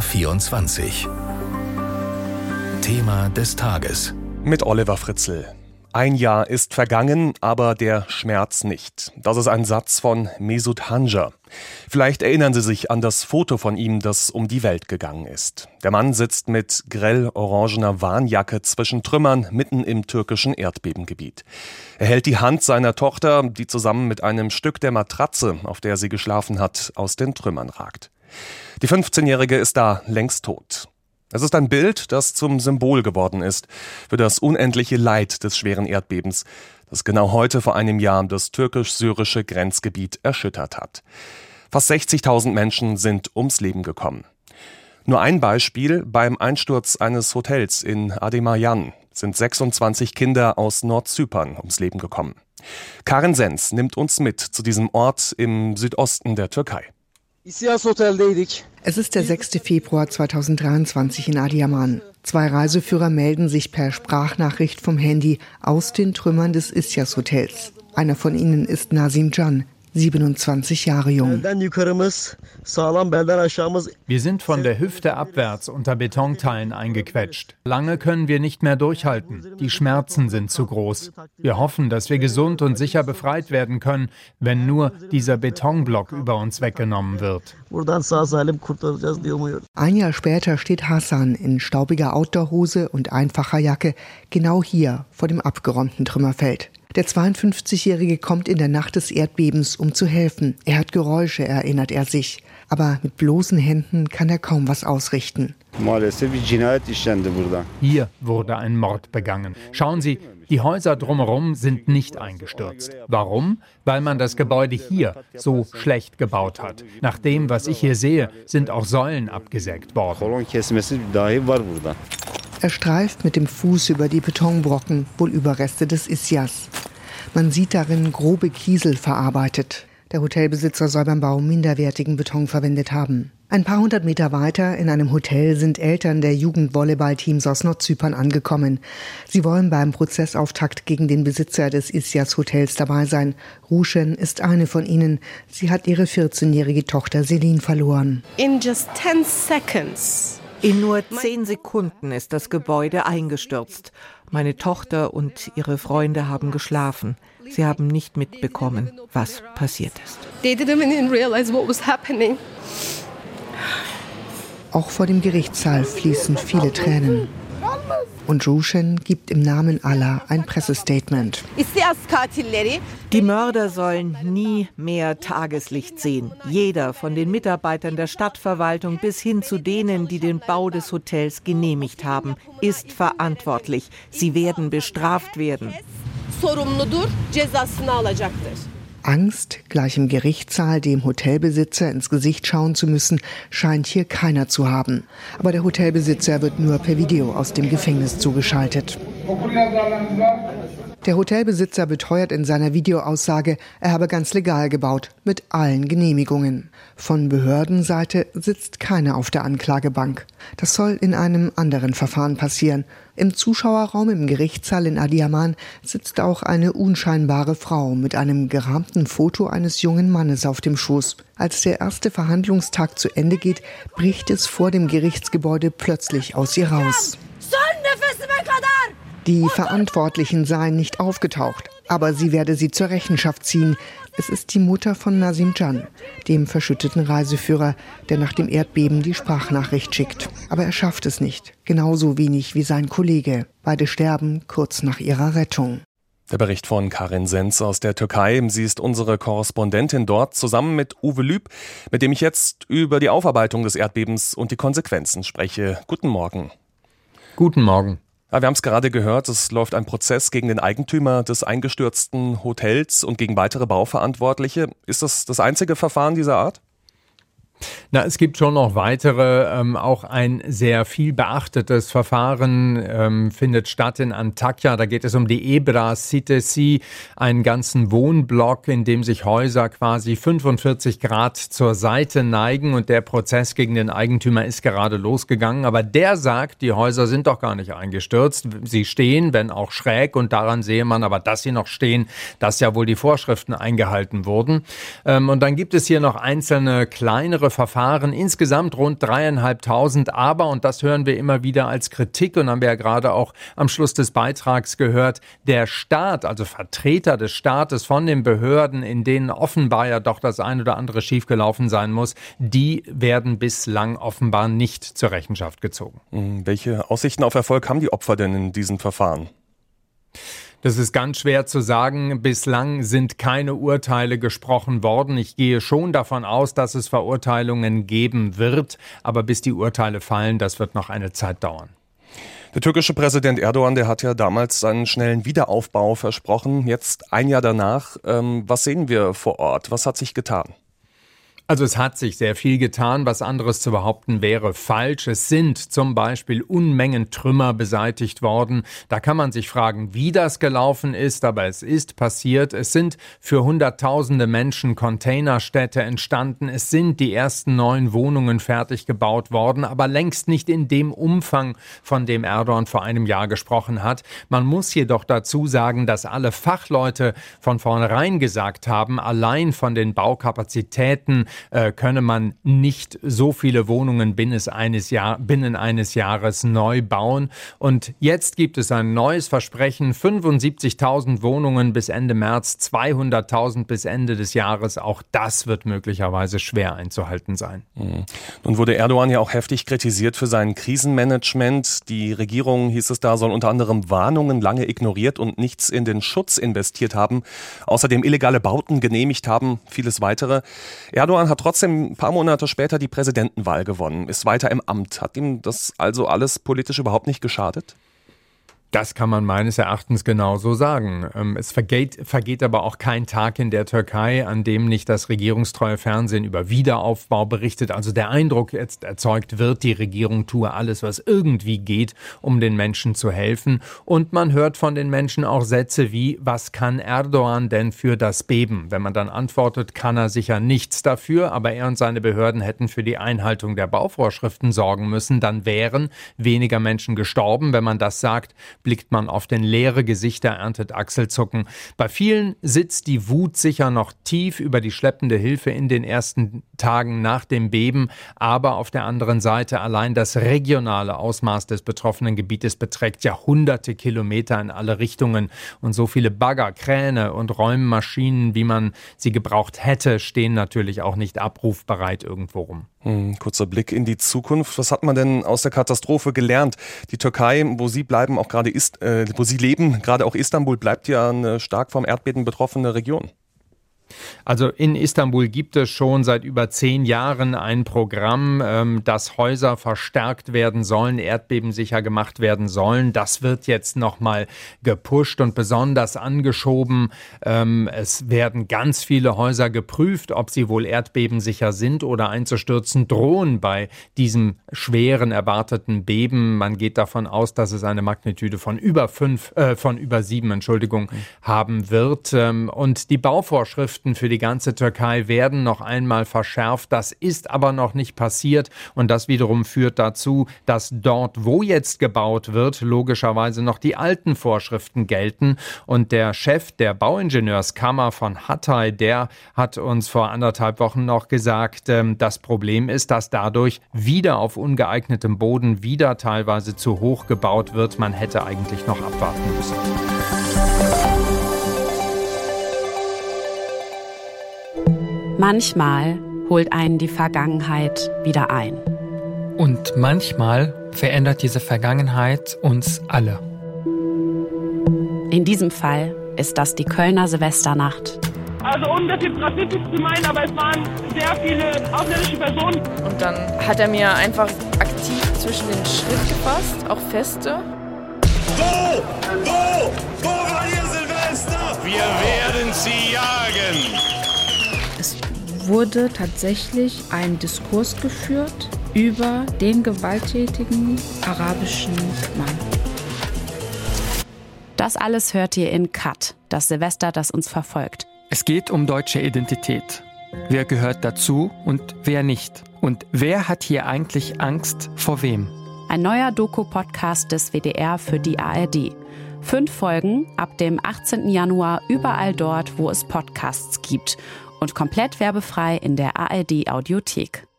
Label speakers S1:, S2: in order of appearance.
S1: BR24. Thema des Tages.
S2: Mit Oliver Fritzl. Ein Jahr ist vergangen, aber der Schmerz nicht. Das ist ein Satz von Mesut Hanja. Vielleicht erinnern Sie sich an das Foto von ihm, das um die Welt gegangen ist. Der Mann sitzt mit grell orangener Warnjacke zwischen Trümmern mitten im türkischen Erdbebengebiet. Er hält die Hand seiner Tochter, die zusammen mit einem Stück der Matratze, auf der sie geschlafen hat, aus den Trümmern ragt. Die 15-Jährige ist da längst tot. Es ist ein Bild, das zum Symbol geworden ist für das unendliche Leid des schweren Erdbebens, das genau heute vor einem Jahr das türkisch-syrische Grenzgebiet erschüttert hat. Fast 60.000 Menschen sind ums Leben gekommen. Nur ein Beispiel, beim Einsturz eines Hotels in Ademayan sind 26 Kinder aus Nordzypern ums Leben gekommen. Karin Sens nimmt uns mit zu diesem Ort im Südosten der Türkei.
S3: Es ist der 6. Februar 2023 in Adiaman. Zwei Reiseführer melden sich per Sprachnachricht vom Handy aus den Trümmern des Isyas Hotels. Einer von ihnen ist Nasim Can, 27 Jahre jung.
S4: Wir sind von der Hüfte abwärts unter Betonteilen eingequetscht. Lange können wir nicht mehr durchhalten. Die Schmerzen sind zu groß. Wir hoffen, dass wir gesund und sicher befreit werden können, wenn nur dieser Betonblock über uns weggenommen wird.
S3: Ein Jahr später steht Hassan in staubiger Outdoorhose und einfacher Jacke genau hier vor dem abgeräumten Trümmerfeld. Der 52-Jährige kommt in der Nacht des Erdbebens, um zu helfen. Er hört Geräusche, erinnert er sich. Aber mit bloßen Händen kann er kaum was ausrichten.
S4: Hier wurde ein Mord begangen. Schauen Sie, die Häuser drumherum sind nicht eingestürzt. Warum? Weil man das Gebäude hier so schlecht gebaut hat. Nach dem, was ich hier sehe, sind auch Säulen abgesägt worden.
S3: Er streift mit dem Fuß über die Betonbrocken, wohl Überreste des Isyas. Man sieht darin grobe Kiesel verarbeitet. Der Hotelbesitzer soll beim Bau minderwertigen Beton verwendet haben. Ein paar hundert Meter weiter in einem Hotel sind Eltern der Jugendvolleyballteams aus Nordzypern angekommen. Sie wollen beim Prozessauftakt gegen den Besitzer des Isyas Hotels dabei sein. Ruschen ist eine von ihnen. Sie hat ihre 14-jährige Tochter Selin verloren.
S5: In just 10 seconds
S6: in nur zehn Sekunden ist das Gebäude eingestürzt. Meine Tochter und ihre Freunde haben geschlafen. Sie haben nicht mitbekommen, was passiert ist.
S3: Auch vor dem Gerichtssaal fließen viele Tränen. Und Rushen gibt im Namen Allah ein Pressestatement.
S6: Die Mörder sollen nie mehr Tageslicht sehen. Jeder, von den Mitarbeitern der Stadtverwaltung bis hin zu denen, die den Bau des Hotels genehmigt haben, ist verantwortlich. Sie werden bestraft werden.
S3: Angst, gleich im Gerichtssaal dem Hotelbesitzer ins Gesicht schauen zu müssen, scheint hier keiner zu haben. Aber der Hotelbesitzer wird nur per Video aus dem Gefängnis zugeschaltet. Der Hotelbesitzer beteuert in seiner Videoaussage, er habe ganz legal gebaut, mit allen Genehmigungen. Von Behördenseite sitzt keiner auf der Anklagebank. Das soll in einem anderen Verfahren passieren. Im Zuschauerraum im Gerichtssaal in Adiaman sitzt auch eine unscheinbare Frau mit einem gerahmten Foto eines jungen Mannes auf dem Schoß. Als der erste Verhandlungstag zu Ende geht, bricht es vor dem Gerichtsgebäude plötzlich aus ihr raus. Die Verantwortlichen seien nicht aufgetaucht, aber sie werde sie zur Rechenschaft ziehen. Es ist die Mutter von Nasim Can, dem verschütteten Reiseführer, der nach dem Erdbeben die Sprachnachricht schickt. Aber er schafft es nicht, genauso wenig wie sein Kollege. Beide sterben kurz nach ihrer Rettung.
S2: Der Bericht von Karin Sens aus der Türkei. Sie ist unsere Korrespondentin dort zusammen mit Uwe Lüb, mit dem ich jetzt über die Aufarbeitung des Erdbebens und die Konsequenzen spreche. Guten Morgen.
S4: Guten Morgen.
S2: Ja, wir haben es gerade gehört, es läuft ein Prozess gegen den Eigentümer des eingestürzten Hotels und gegen weitere Bauverantwortliche. Ist das das einzige Verfahren dieser Art?
S4: Na, es gibt schon noch weitere. Ähm, auch ein sehr viel beachtetes Verfahren ähm, findet statt in Antakya. Da geht es um die Ebra Citesi, einen ganzen Wohnblock, in dem sich Häuser quasi 45 Grad zur Seite neigen. Und der Prozess gegen den Eigentümer ist gerade losgegangen. Aber der sagt, die Häuser sind doch gar nicht eingestürzt. Sie stehen, wenn auch schräg. Und daran sehe man aber, dass sie noch stehen, dass ja wohl die Vorschriften eingehalten wurden. Ähm, und dann gibt es hier noch einzelne kleinere Verfahren, insgesamt rund dreieinhalbtausend. Aber, und das hören wir immer wieder als Kritik und haben wir ja gerade auch am Schluss des Beitrags gehört, der Staat, also Vertreter des Staates von den Behörden, in denen offenbar ja doch das ein oder andere schiefgelaufen sein muss, die werden bislang offenbar nicht zur Rechenschaft gezogen.
S2: Hm, welche Aussichten auf Erfolg haben die Opfer denn in diesen Verfahren?
S4: Das ist ganz schwer zu sagen. Bislang sind keine Urteile gesprochen worden. Ich gehe schon davon aus, dass es Verurteilungen geben wird. Aber bis die Urteile fallen, das wird noch eine Zeit dauern.
S2: Der türkische Präsident Erdogan, der hat ja damals seinen schnellen Wiederaufbau versprochen. Jetzt ein Jahr danach, ähm, was sehen wir vor Ort? Was hat sich getan?
S4: Also es hat sich sehr viel getan, was anderes zu behaupten wäre falsch. Es sind zum Beispiel Unmengen Trümmer beseitigt worden. Da kann man sich fragen, wie das gelaufen ist, aber es ist passiert. Es sind für Hunderttausende Menschen Containerstädte entstanden. Es sind die ersten neuen Wohnungen fertig gebaut worden, aber längst nicht in dem Umfang, von dem Erdogan vor einem Jahr gesprochen hat. Man muss jedoch dazu sagen, dass alle Fachleute von vornherein gesagt haben, allein von den Baukapazitäten äh, könne man nicht so viele Wohnungen binnen eines, Jahr, binnen eines Jahres neu bauen. Und jetzt gibt es ein neues Versprechen, 75.000 Wohnungen bis Ende März, 200.000 bis Ende des Jahres. Auch das wird möglicherweise schwer einzuhalten sein.
S2: Mhm. Nun wurde Erdogan ja auch heftig kritisiert für sein Krisenmanagement. Die Regierung, hieß es da, soll unter anderem Warnungen lange ignoriert und nichts in den Schutz investiert haben. Außerdem illegale Bauten genehmigt haben, vieles weitere. Erdogan hat trotzdem ein paar Monate später die Präsidentenwahl gewonnen, ist weiter im Amt. Hat ihm das also alles politisch überhaupt nicht geschadet?
S4: Das kann man meines Erachtens genauso sagen. Ähm, es vergeht, vergeht aber auch kein Tag in der Türkei, an dem nicht das regierungstreue Fernsehen über Wiederaufbau berichtet. Also der Eindruck jetzt erzeugt wird, die Regierung tue alles, was irgendwie geht, um den Menschen zu helfen. Und man hört von den Menschen auch Sätze wie, was kann Erdogan denn für das Beben? Wenn man dann antwortet, kann er sicher nichts dafür, aber er und seine Behörden hätten für die Einhaltung der Bauvorschriften sorgen müssen, dann wären weniger Menschen gestorben. Wenn man das sagt, blickt man auf den leere Gesichter, erntet Achselzucken. Bei vielen sitzt die Wut sicher noch tief über die schleppende Hilfe in den ersten Tagen nach dem Beben, aber auf der anderen Seite allein das regionale Ausmaß des betroffenen Gebietes beträgt ja hunderte Kilometer in alle Richtungen und so viele Bagger, Kräne und Räummaschinen, wie man sie gebraucht hätte, stehen natürlich auch nicht abrufbereit irgendwo rum.
S2: Hm, kurzer Blick in die Zukunft. Was hat man denn aus der Katastrophe gelernt? Die Türkei, wo Sie bleiben, auch gerade ist, äh, wo Sie leben, gerade auch Istanbul bleibt ja eine stark vom Erdbeben betroffene Region.
S4: Also in Istanbul gibt es schon seit über zehn Jahren ein Programm, ähm, dass Häuser verstärkt werden sollen, erdbebensicher gemacht werden sollen. Das wird jetzt nochmal gepusht und besonders angeschoben. Ähm, es werden ganz viele Häuser geprüft, ob sie wohl erdbebensicher sind oder einzustürzen drohen bei diesem schweren erwarteten Beben. Man geht davon aus, dass es eine Magnitude von über fünf, äh, von über sieben, Entschuldigung, mhm. haben wird. Ähm, und die Bauvorschriften für die ganze Türkei werden noch einmal verschärft. Das ist aber noch nicht passiert und das wiederum führt dazu, dass dort, wo jetzt gebaut wird, logischerweise noch die alten Vorschriften gelten. Und der Chef der Bauingenieurskammer von Hatay, der hat uns vor anderthalb Wochen noch gesagt, ähm, das Problem ist, dass dadurch wieder auf ungeeignetem Boden wieder teilweise zu hoch gebaut wird. Man hätte eigentlich noch abwarten müssen.
S1: Manchmal holt einen die Vergangenheit wieder ein.
S7: Und manchmal verändert diese Vergangenheit uns alle.
S1: In diesem Fall ist das die Kölner Silvesternacht.
S8: Also ohne das jetzt rassistisch zu meinen, aber es waren sehr viele ausländische Personen.
S9: Und dann hat er mir einfach aktiv zwischen den Schritt gefasst, auch feste.
S10: Wo? Wo? Wo
S11: wurde tatsächlich ein Diskurs geführt über den gewalttätigen arabischen Mann.
S1: Das alles hört ihr in Cut, das Silvester, das uns verfolgt.
S7: Es geht um deutsche Identität. Wer gehört dazu und wer nicht? Und wer hat hier eigentlich Angst vor wem?
S1: Ein neuer Doku-Podcast des WDR für die ARD. Fünf Folgen ab dem 18. Januar überall dort, wo es Podcasts gibt und komplett werbefrei in der ARD Audiothek.